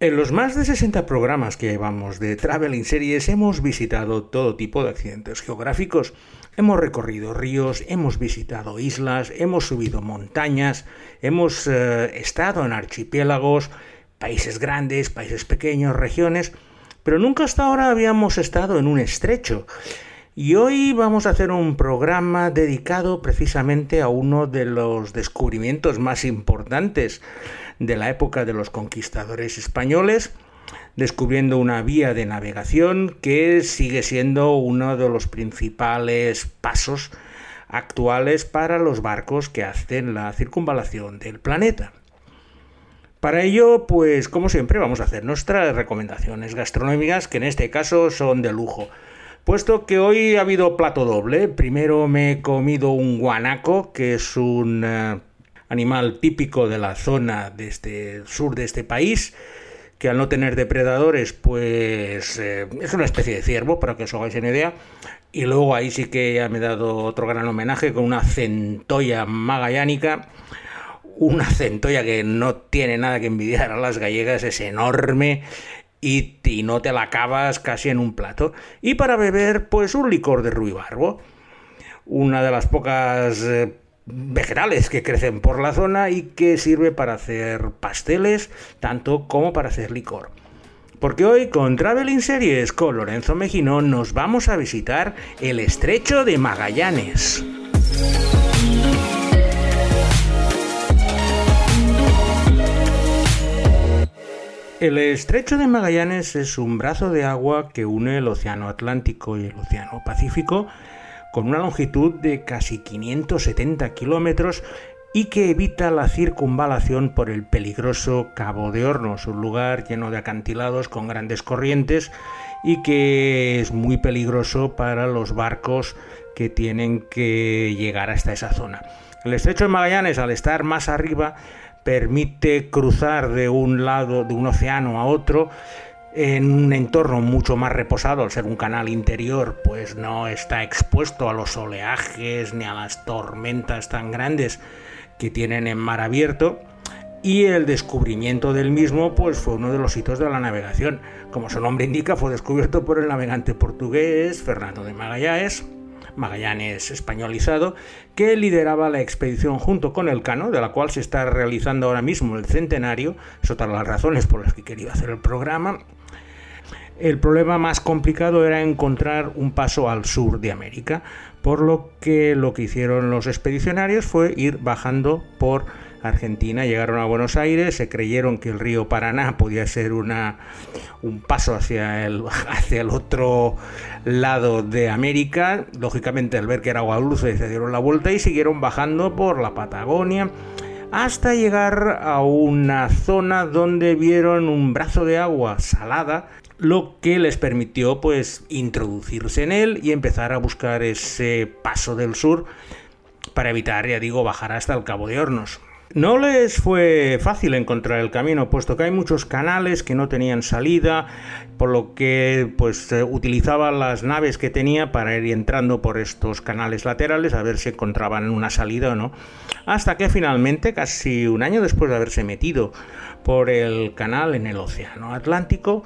En los más de 60 programas que llevamos de Traveling Series hemos visitado todo tipo de accidentes geográficos. Hemos recorrido ríos, hemos visitado islas, hemos subido montañas, hemos eh, estado en archipiélagos, países grandes, países pequeños, regiones, pero nunca hasta ahora habíamos estado en un estrecho. Y hoy vamos a hacer un programa dedicado precisamente a uno de los descubrimientos más importantes de la época de los conquistadores españoles, descubriendo una vía de navegación que sigue siendo uno de los principales pasos actuales para los barcos que hacen la circunvalación del planeta. Para ello, pues como siempre, vamos a hacer nuestras recomendaciones gastronómicas, que en este caso son de lujo. Puesto que hoy ha habido plato doble, primero me he comido un guanaco, que es un eh, animal típico de la zona de este sur de este país, que al no tener depredadores, pues eh, es una especie de ciervo, para que os hagáis una idea. Y luego ahí sí que ya me he dado otro gran homenaje con una centolla magallánica. Una centolla que no tiene nada que envidiar a las gallegas, es enorme y, no te la acabas casi en un plato. Y para beber, pues un licor de ruibarbo. Una de las pocas eh, vegetales que crecen por la zona y que sirve para hacer pasteles, tanto como para hacer licor. Porque hoy con Traveling Series con Lorenzo Mejino nos vamos a visitar el estrecho de Magallanes. El estrecho de Magallanes es un brazo de agua que une el Océano Atlántico y el Océano Pacífico con una longitud de casi 570 kilómetros y que evita la circunvalación por el peligroso Cabo de Hornos, un lugar lleno de acantilados con grandes corrientes y que es muy peligroso para los barcos que tienen que llegar hasta esa zona. El estrecho de Magallanes, al estar más arriba, permite cruzar de un lado de un océano a otro en un entorno mucho más reposado, al ser un canal interior, pues no está expuesto a los oleajes ni a las tormentas tan grandes que tienen en mar abierto. Y el descubrimiento del mismo pues fue uno de los hitos de la navegación. Como su nombre indica, fue descubierto por el navegante portugués Fernando de Magallanes Magallanes españolizado, que lideraba la expedición junto con el Cano, de la cual se está realizando ahora mismo el centenario, es otra de las razones por las que quería hacer el programa. El problema más complicado era encontrar un paso al sur de América, por lo que lo que hicieron los expedicionarios fue ir bajando por Argentina, llegaron a Buenos Aires, se creyeron que el río Paraná podía ser una, un paso hacia el, hacia el otro lado de América. Lógicamente, al ver que era agua dulce, se dieron la vuelta y siguieron bajando por la Patagonia hasta llegar a una zona donde vieron un brazo de agua salada lo que les permitió pues introducirse en él y empezar a buscar ese paso del sur para evitar, ya digo, bajar hasta el Cabo de Hornos. No les fue fácil encontrar el camino, puesto que hay muchos canales que no tenían salida, por lo que pues utilizaban las naves que tenía para ir entrando por estos canales laterales a ver si encontraban una salida o no. Hasta que finalmente, casi un año después de haberse metido por el canal en el Océano Atlántico,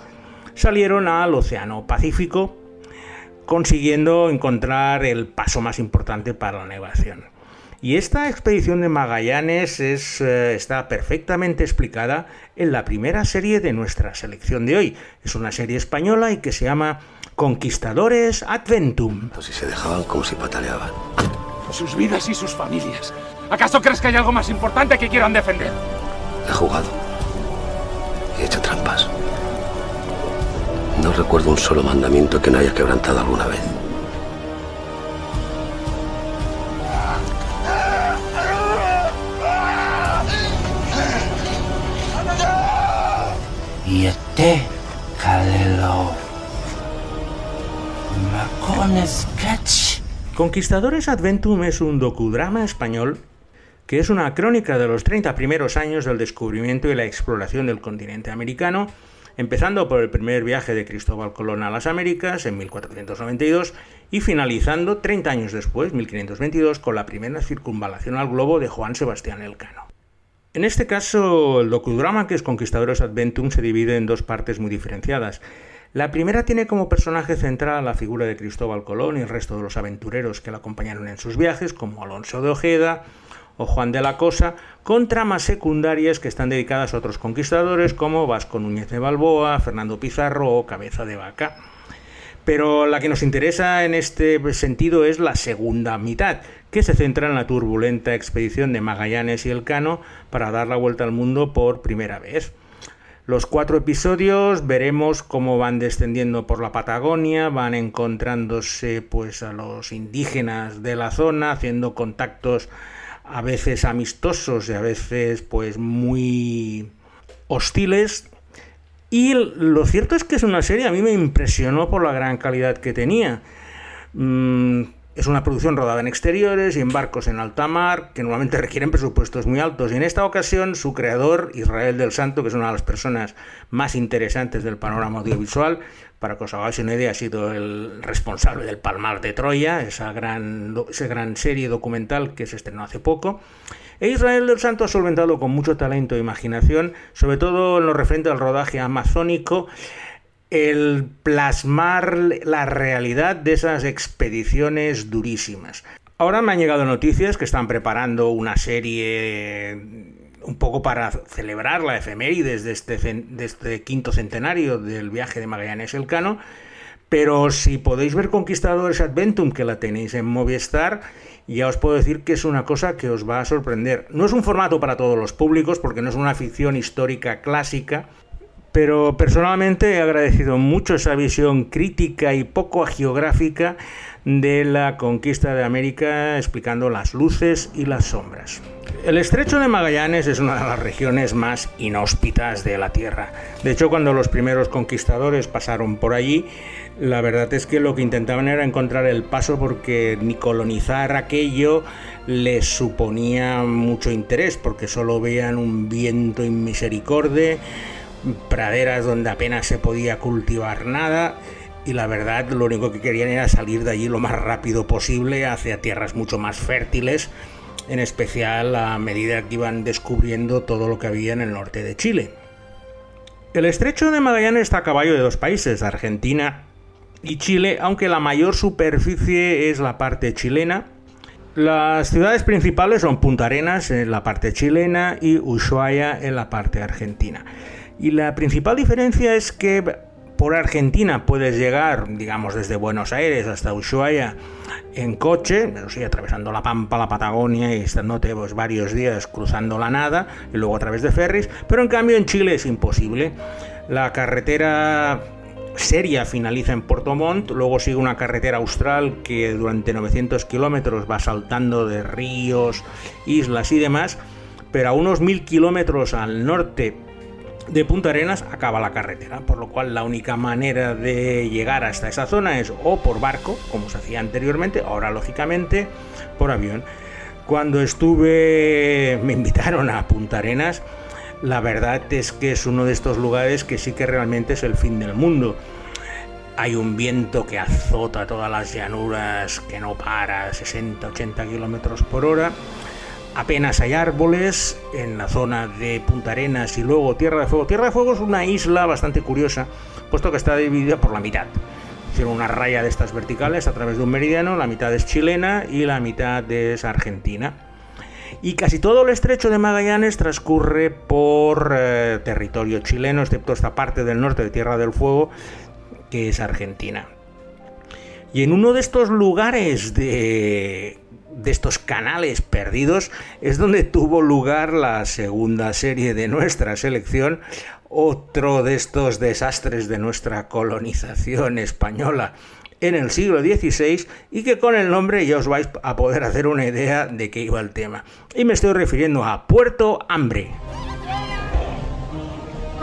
salieron al Océano Pacífico, consiguiendo encontrar el paso más importante para la navegación. Y esta expedición de Magallanes es, eh, está perfectamente explicada en la primera serie de nuestra selección de hoy. Es una serie española y que se llama Conquistadores Adventum. Pues si se dejaban como si pataleaban. Sus vidas y sus familias. ¿Acaso crees que hay algo más importante que quieran defender? He jugado. No recuerdo un solo mandamiento que no haya quebrantado alguna vez. Este Sketch. Conquistadores Adventum es un docudrama español que es una crónica de los 30 primeros años del descubrimiento y la exploración del continente americano, empezando por el primer viaje de Cristóbal Colón a las Américas en 1492 y finalizando 30 años después, 1522, con la primera circunvalación al globo de Juan Sebastián Elcano. En este caso, el docudrama que es Conquistadores Adventum se divide en dos partes muy diferenciadas. La primera tiene como personaje central la figura de Cristóbal Colón y el resto de los aventureros que le acompañaron en sus viajes, como Alonso de Ojeda Juan de la Cosa, con tramas secundarias que están dedicadas a otros conquistadores como Vasco Núñez de Balboa, Fernando Pizarro o Cabeza de Vaca. Pero la que nos interesa en este sentido es la segunda mitad, que se centra en la turbulenta expedición de Magallanes y Elcano para dar la vuelta al mundo por primera vez. Los cuatro episodios veremos cómo van descendiendo por la Patagonia, van encontrándose pues a los indígenas de la zona, haciendo contactos a veces amistosos y a veces pues muy hostiles. Y lo cierto es que es una serie, a mí me impresionó por la gran calidad que tenía. Mm, es una producción rodada en exteriores y en barcos en alta mar, que normalmente requieren presupuestos muy altos. Y en esta ocasión, su creador, Israel del Santo, que es una de las personas más interesantes del panorama audiovisual, para que os hagáis una idea, ha sido el responsable del Palmar de Troya, esa gran, esa gran serie documental que se estrenó hace poco. E Israel del Santo ha solventado con mucho talento e imaginación, sobre todo en lo referente al rodaje amazónico, el plasmar la realidad de esas expediciones durísimas. Ahora me han llegado noticias que están preparando una serie un poco para celebrar la efemérides de este, este quinto centenario del viaje de Magallanes Elcano, pero si podéis ver Conquistadores Adventum, que la tenéis en Movistar, ya os puedo decir que es una cosa que os va a sorprender. No es un formato para todos los públicos, porque no es una ficción histórica clásica, pero personalmente he agradecido mucho esa visión crítica y poco geográfica de la conquista de América explicando las luces y las sombras. El estrecho de Magallanes es una de las regiones más inhóspitas de la Tierra. De hecho, cuando los primeros conquistadores pasaron por allí, la verdad es que lo que intentaban era encontrar el paso porque ni colonizar aquello les suponía mucho interés, porque solo veían un viento inmisericorde, praderas donde apenas se podía cultivar nada y la verdad lo único que querían era salir de allí lo más rápido posible hacia tierras mucho más fértiles, en especial a medida que iban descubriendo todo lo que había en el norte de Chile. El estrecho de Magallanes está a caballo de dos países, Argentina y Chile, aunque la mayor superficie es la parte chilena. Las ciudades principales son Punta Arenas en la parte chilena y Ushuaia en la parte argentina. Y la principal diferencia es que por Argentina puedes llegar, digamos, desde Buenos Aires hasta Ushuaia en coche, pero sí, atravesando la Pampa, la Patagonia y estándote pues, varios días cruzando la nada y luego a través de ferries, pero en cambio en Chile es imposible. La carretera seria finaliza en Puerto Montt, luego sigue una carretera austral que durante 900 kilómetros va saltando de ríos, islas y demás, pero a unos mil kilómetros al norte de Punta Arenas acaba la carretera, por lo cual la única manera de llegar hasta esa zona es o por barco, como se hacía anteriormente, ahora lógicamente por avión. Cuando estuve, me invitaron a Punta Arenas, la verdad es que es uno de estos lugares que sí que realmente es el fin del mundo. Hay un viento que azota todas las llanuras, que no para, 60-80 kilómetros por hora apenas hay árboles en la zona de Punta Arenas y luego Tierra de Fuego. Tierra de Fuego es una isla bastante curiosa, puesto que está dividida por la mitad. Hicieron una raya de estas verticales a través de un meridiano, la mitad es chilena y la mitad es argentina. Y casi todo el estrecho de Magallanes transcurre por eh, territorio chileno, excepto esta parte del norte de Tierra del Fuego, que es Argentina. Y en uno de estos lugares de de estos canales perdidos es donde tuvo lugar la segunda serie de nuestra selección, otro de estos desastres de nuestra colonización española en el siglo XVI y que con el nombre ya os vais a poder hacer una idea de qué iba el tema. Y me estoy refiriendo a Puerto Hambre.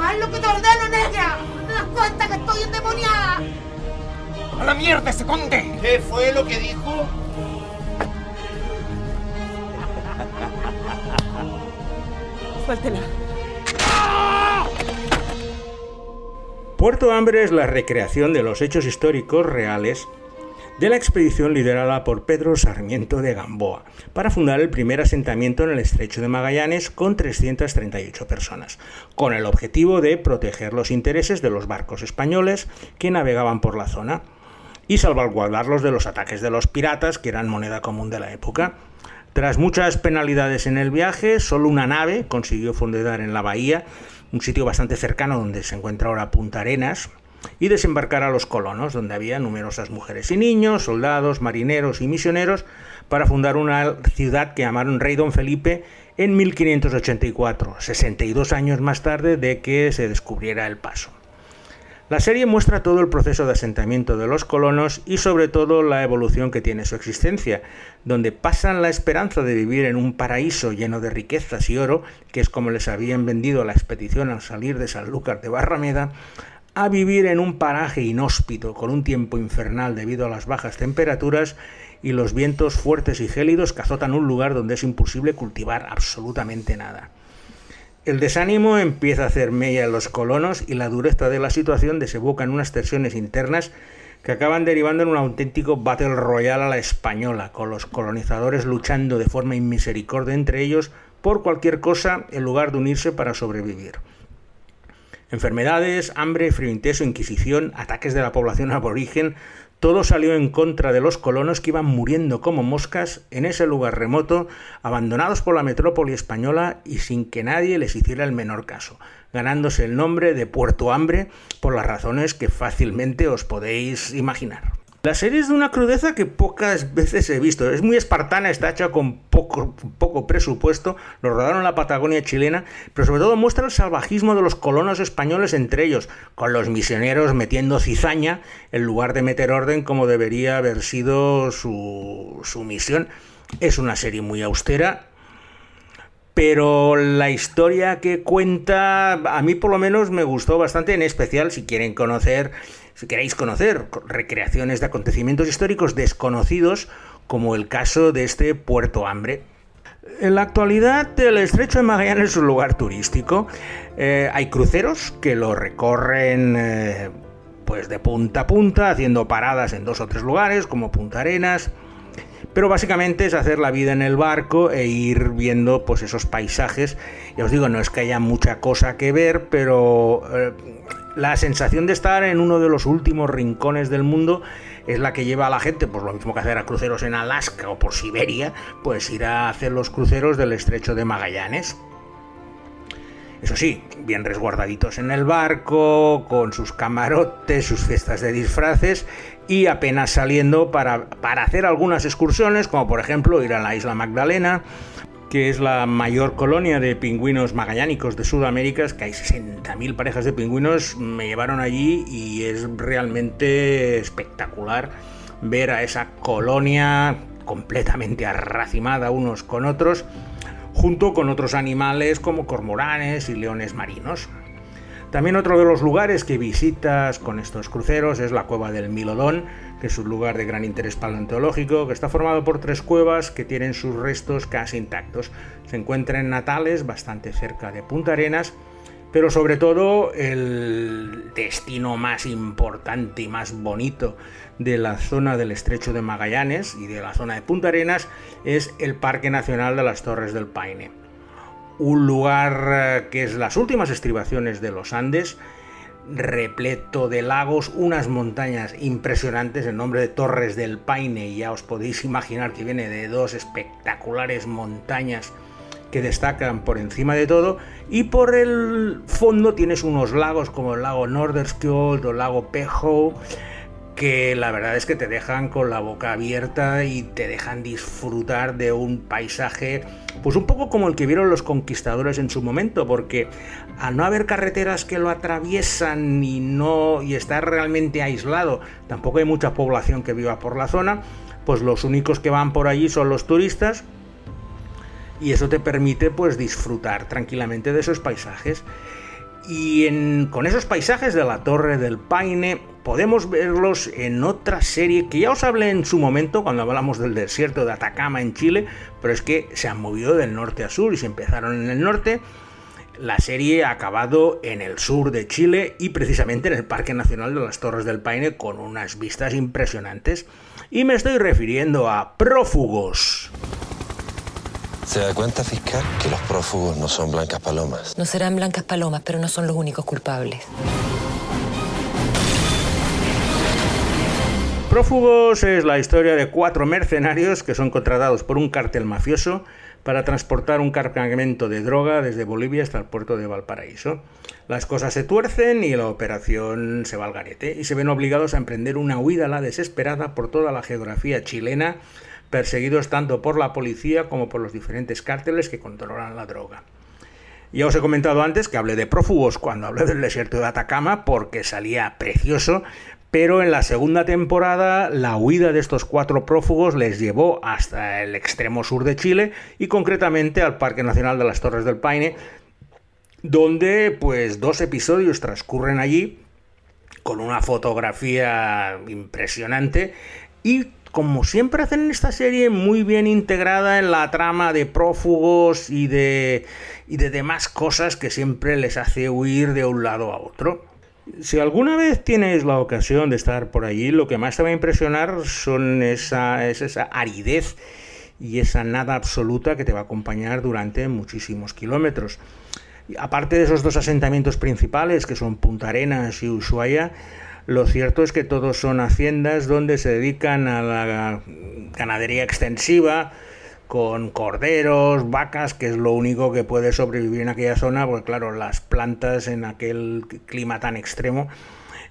¡Haz lo que te ordeno, negra! ¿Te das cuenta que estoy endemoniada? ¡A la mierda ese conde! ¿Qué fue lo que dijo? Puerto Hambre es la recreación de los hechos históricos reales de la expedición liderada por Pedro Sarmiento de Gamboa para fundar el primer asentamiento en el estrecho de Magallanes con 338 personas, con el objetivo de proteger los intereses de los barcos españoles que navegaban por la zona y salvaguardarlos de los ataques de los piratas, que eran moneda común de la época. Tras muchas penalidades en el viaje, solo una nave consiguió fondear en la bahía, un sitio bastante cercano donde se encuentra ahora Punta Arenas, y desembarcar a los colonos, donde había numerosas mujeres y niños, soldados, marineros y misioneros, para fundar una ciudad que llamaron Rey Don Felipe en 1584, 62 años más tarde de que se descubriera el paso. La serie muestra todo el proceso de asentamiento de los colonos y sobre todo la evolución que tiene su existencia, donde pasan la esperanza de vivir en un paraíso lleno de riquezas y oro, que es como les habían vendido la expedición al salir de Sanlúcar de Barrameda, a vivir en un paraje inhóspito con un tiempo infernal debido a las bajas temperaturas y los vientos fuertes y gélidos que azotan un lugar donde es imposible cultivar absolutamente nada. El desánimo empieza a hacer mella en los colonos y la dureza de la situación desemboca en unas tensiones internas que acaban derivando en un auténtico battle royal a la española, con los colonizadores luchando de forma inmisericordia entre ellos por cualquier cosa en lugar de unirse para sobrevivir. Enfermedades, hambre, frío intenso, inquisición, ataques de la población aborigen, todo salió en contra de los colonos que iban muriendo como moscas en ese lugar remoto, abandonados por la metrópoli española y sin que nadie les hiciera el menor caso, ganándose el nombre de Puerto Hambre por las razones que fácilmente os podéis imaginar. La serie es de una crudeza que pocas veces he visto. Es muy espartana, está hecha con poco, presupuesto. Lo rodaron en la Patagonia chilena, pero sobre todo muestra el salvajismo de los colonos españoles entre ellos, con los misioneros metiendo cizaña en lugar de meter orden como debería haber sido su, su misión. Es una serie muy austera, pero la historia que cuenta a mí por lo menos me gustó bastante, en especial si quieren conocer si queréis conocer recreaciones de acontecimientos históricos desconocidos, como el caso de este Puerto Hambre. En la actualidad, el estrecho de Magallanes es un lugar turístico. Eh, hay cruceros que lo recorren eh, pues de punta a punta, haciendo paradas en dos o tres lugares, como Punta Arenas. Pero básicamente es hacer la vida en el barco e ir viendo pues esos paisajes. Ya os digo, no es que haya mucha cosa que ver, pero eh, la sensación de estar en uno de los últimos rincones del mundo es la que lleva a la gente, pues lo mismo que hacer a cruceros en Alaska o por Siberia, pues ir a hacer los cruceros del estrecho de Magallanes. Eso sí, bien resguardaditos en el barco, con sus camarotes, sus fiestas de disfraces y apenas saliendo para, para hacer algunas excursiones, como por ejemplo ir a la isla Magdalena, que es la mayor colonia de pingüinos magallánicos de Sudamérica, es que hay 60.000 parejas de pingüinos, me llevaron allí y es realmente espectacular ver a esa colonia completamente arracimada unos con otros, junto con otros animales como cormoranes y leones marinos. También otro de los lugares que visitas con estos cruceros es la cueva del Milodón, que es un lugar de gran interés paleontológico, que está formado por tres cuevas que tienen sus restos casi intactos. Se encuentra en Natales, bastante cerca de Punta Arenas, pero sobre todo el destino más importante y más bonito de la zona del estrecho de Magallanes y de la zona de Punta Arenas es el Parque Nacional de las Torres del Paine un lugar eh, que es las últimas estribaciones de los Andes, repleto de lagos, unas montañas impresionantes, el nombre de Torres del Paine, ya os podéis imaginar que viene de dos espectaculares montañas que destacan por encima de todo, y por el fondo tienes unos lagos como el lago Norderskjold o el lago Pejo, que la verdad es que te dejan con la boca abierta y te dejan disfrutar de un paisaje, pues un poco como el que vieron los conquistadores en su momento, porque al no haber carreteras que lo atraviesan y no y estar realmente aislado, tampoco hay mucha población que viva por la zona, pues los únicos que van por allí son los turistas y eso te permite pues disfrutar tranquilamente de esos paisajes. Y con esos paisajes de la Torre del Paine podemos verlos en otra serie que ya os hablé en su momento cuando hablamos del desierto de Atacama en Chile, pero es que se han movido del norte a sur y se empezaron en el norte. La serie ha acabado en el sur de Chile y precisamente en el Parque Nacional de las Torres del Paine con unas vistas impresionantes. Y me estoy refiriendo a prófugos. ¿Se da cuenta, fiscal, que los prófugos no son blancas palomas? No serán blancas palomas, pero no son los únicos culpables. Prófugos es la historia de cuatro mercenarios que son contratados por un cártel mafioso para transportar un cargamento de droga desde Bolivia hasta el puerto de Valparaíso. Las cosas se tuercen y la operación se va al garete y se ven obligados a emprender una huida a la desesperada por toda la geografía chilena, perseguidos tanto por la policía como por los diferentes cárteles que controlan la droga. Ya os he comentado antes que hablé de prófugos cuando hablé del desierto de Atacama porque salía precioso, pero en la segunda temporada la huida de estos cuatro prófugos les llevó hasta el extremo sur de Chile y concretamente al Parque Nacional de las Torres del Paine, donde pues dos episodios transcurren allí con una fotografía impresionante y como siempre hacen en esta serie, muy bien integrada en la trama de prófugos y de, y de demás cosas que siempre les hace huir de un lado a otro. Si alguna vez tienes la ocasión de estar por allí, lo que más te va a impresionar son esa, es esa aridez y esa nada absoluta que te va a acompañar durante muchísimos kilómetros. Aparte de esos dos asentamientos principales, que son Punta Arenas y Ushuaia, lo cierto es que todos son haciendas donde se dedican a la ganadería extensiva, con corderos, vacas, que es lo único que puede sobrevivir en aquella zona, porque claro, las plantas en aquel clima tan extremo,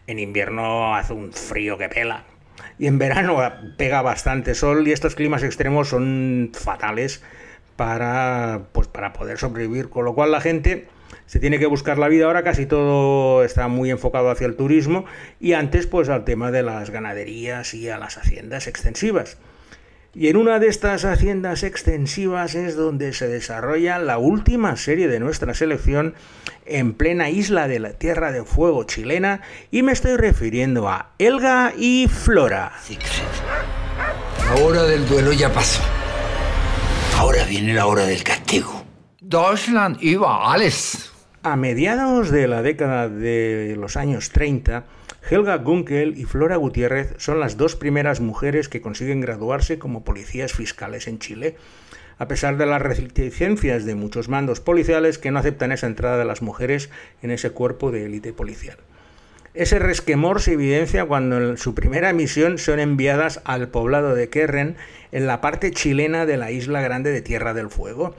en invierno hace un frío que pela. Y en verano pega bastante sol y estos climas extremos son fatales para, pues, para poder sobrevivir. Con lo cual la gente se tiene que buscar la vida. Ahora casi todo está muy enfocado hacia el turismo y antes pues al tema de las ganaderías y a las haciendas extensivas. Y en una de estas haciendas extensivas es donde se desarrolla la última serie de nuestra selección en plena isla de la Tierra de Fuego chilena y me estoy refiriendo a Elga y Flora. La hora del duelo ya pasó. Ahora viene la hora del castigo. Deutschland iba alles. A mediados de la década de los años 30, Helga Gunkel y Flora Gutiérrez son las dos primeras mujeres que consiguen graduarse como policías fiscales en Chile, a pesar de las reticencias de muchos mandos policiales que no aceptan esa entrada de las mujeres en ese cuerpo de élite policial. Ese resquemor se evidencia cuando en su primera misión son enviadas al poblado de Kerren, en la parte chilena de la isla grande de Tierra del Fuego,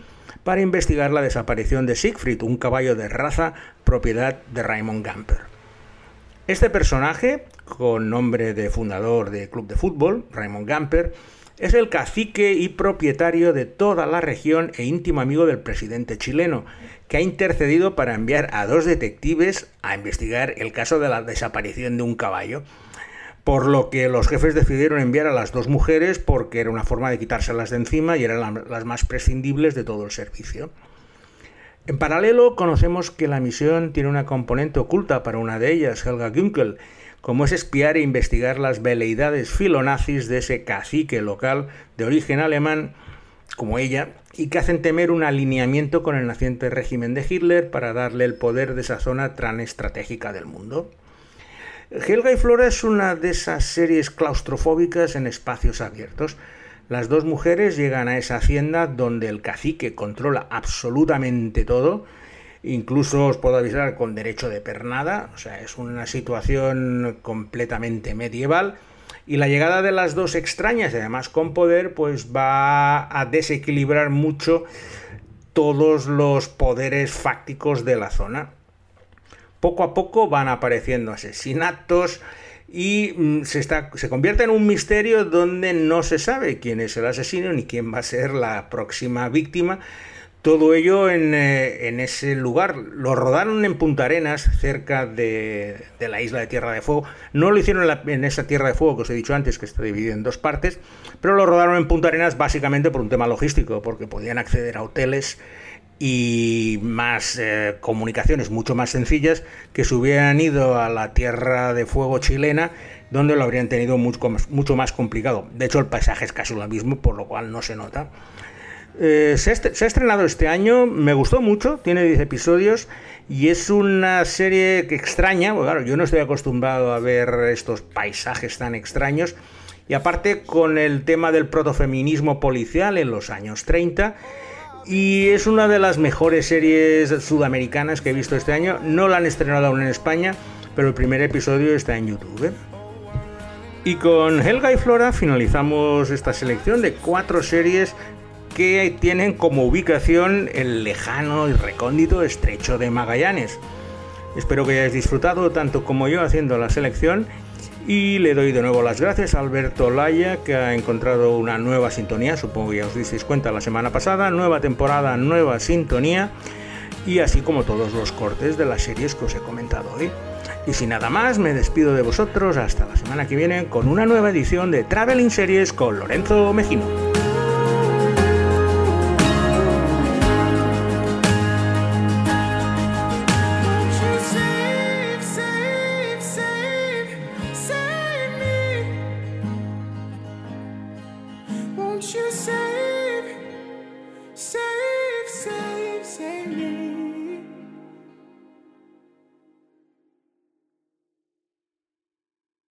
para investigar la desaparición de Siegfried, un caballo de raza propiedad de Raymond Gamper. Este personaje, con nombre de fundador de club de fútbol, Raymond Gamper, es el cacique y propietario de toda la región e íntimo amigo del presidente chileno, que ha intercedido para enviar a dos detectives a investigar el caso de la desaparición de un caballo. Por lo que los jefes decidieron enviar a las dos mujeres porque era una forma de quitárselas de encima y eran las más prescindibles de todo el servicio. En paralelo, conocemos que la misión tiene una componente oculta para una de ellas, Helga Günkel, como es espiar e investigar las veleidades filonazis de ese cacique local de origen alemán, como ella, y que hacen temer un alineamiento con el naciente régimen de Hitler para darle el poder de esa zona tan estratégica del mundo. Helga y Flora es una de esas series claustrofóbicas en espacios abiertos, las dos mujeres llegan a esa hacienda donde el cacique controla absolutamente todo, incluso os puedo avisar con derecho de pernada, o sea, es una situación completamente medieval. Y la llegada de las dos extrañas, además con poder, pues va a desequilibrar mucho todos los poderes fácticos de la zona. Poco a poco van apareciendo asesinatos, y mm, se, está, se convierte en un misterio donde no se sabe quién es el asesino ni quién va a ser la próxima víctima. Todo ello en, eh, ese lugar. Lo rodaron en Punta Arenas, cerca de, la isla de Tierra de Fuego. No lo hicieron en, en, esa Tierra de Fuego que os he dicho antes, que está dividida en dos partes, pero lo rodaron en Punta Arenas básicamente por un tema logístico, porque podían acceder a hoteles y más eh, comunicaciones mucho más sencillas que se hubieran ido a la Tierra de Fuego chilena, donde lo habrían tenido mucho, más complicado. De hecho, el paisaje es casi lo mismo, por lo cual no se nota. Eh, se, ha estrenado este año, me gustó mucho, tiene 10 episodios y es una serie extraña, porque claro, yo no estoy acostumbrado a ver estos paisajes tan extraños y aparte con el tema del protofeminismo policial en los años 30 y es una de las mejores series sudamericanas que he visto este año. No la han estrenado aún en España, pero el primer episodio está en YouTube. Y con Helga y Flora finalizamos esta selección de cuatro series que tienen como ubicación el lejano y recóndito estrecho de Magallanes. Espero que hayáis disfrutado tanto como yo haciendo la selección y le doy de nuevo las gracias a Alberto Laya, que ha encontrado una nueva sintonía, supongo que ya os disteis cuenta la semana pasada, nueva temporada, nueva sintonía, y así como todos los cortes de las series que os he comentado hoy. Y sin nada más, me despido de vosotros hasta la semana que viene con una nueva edición de Traveling Series con Lorenzo Mejino.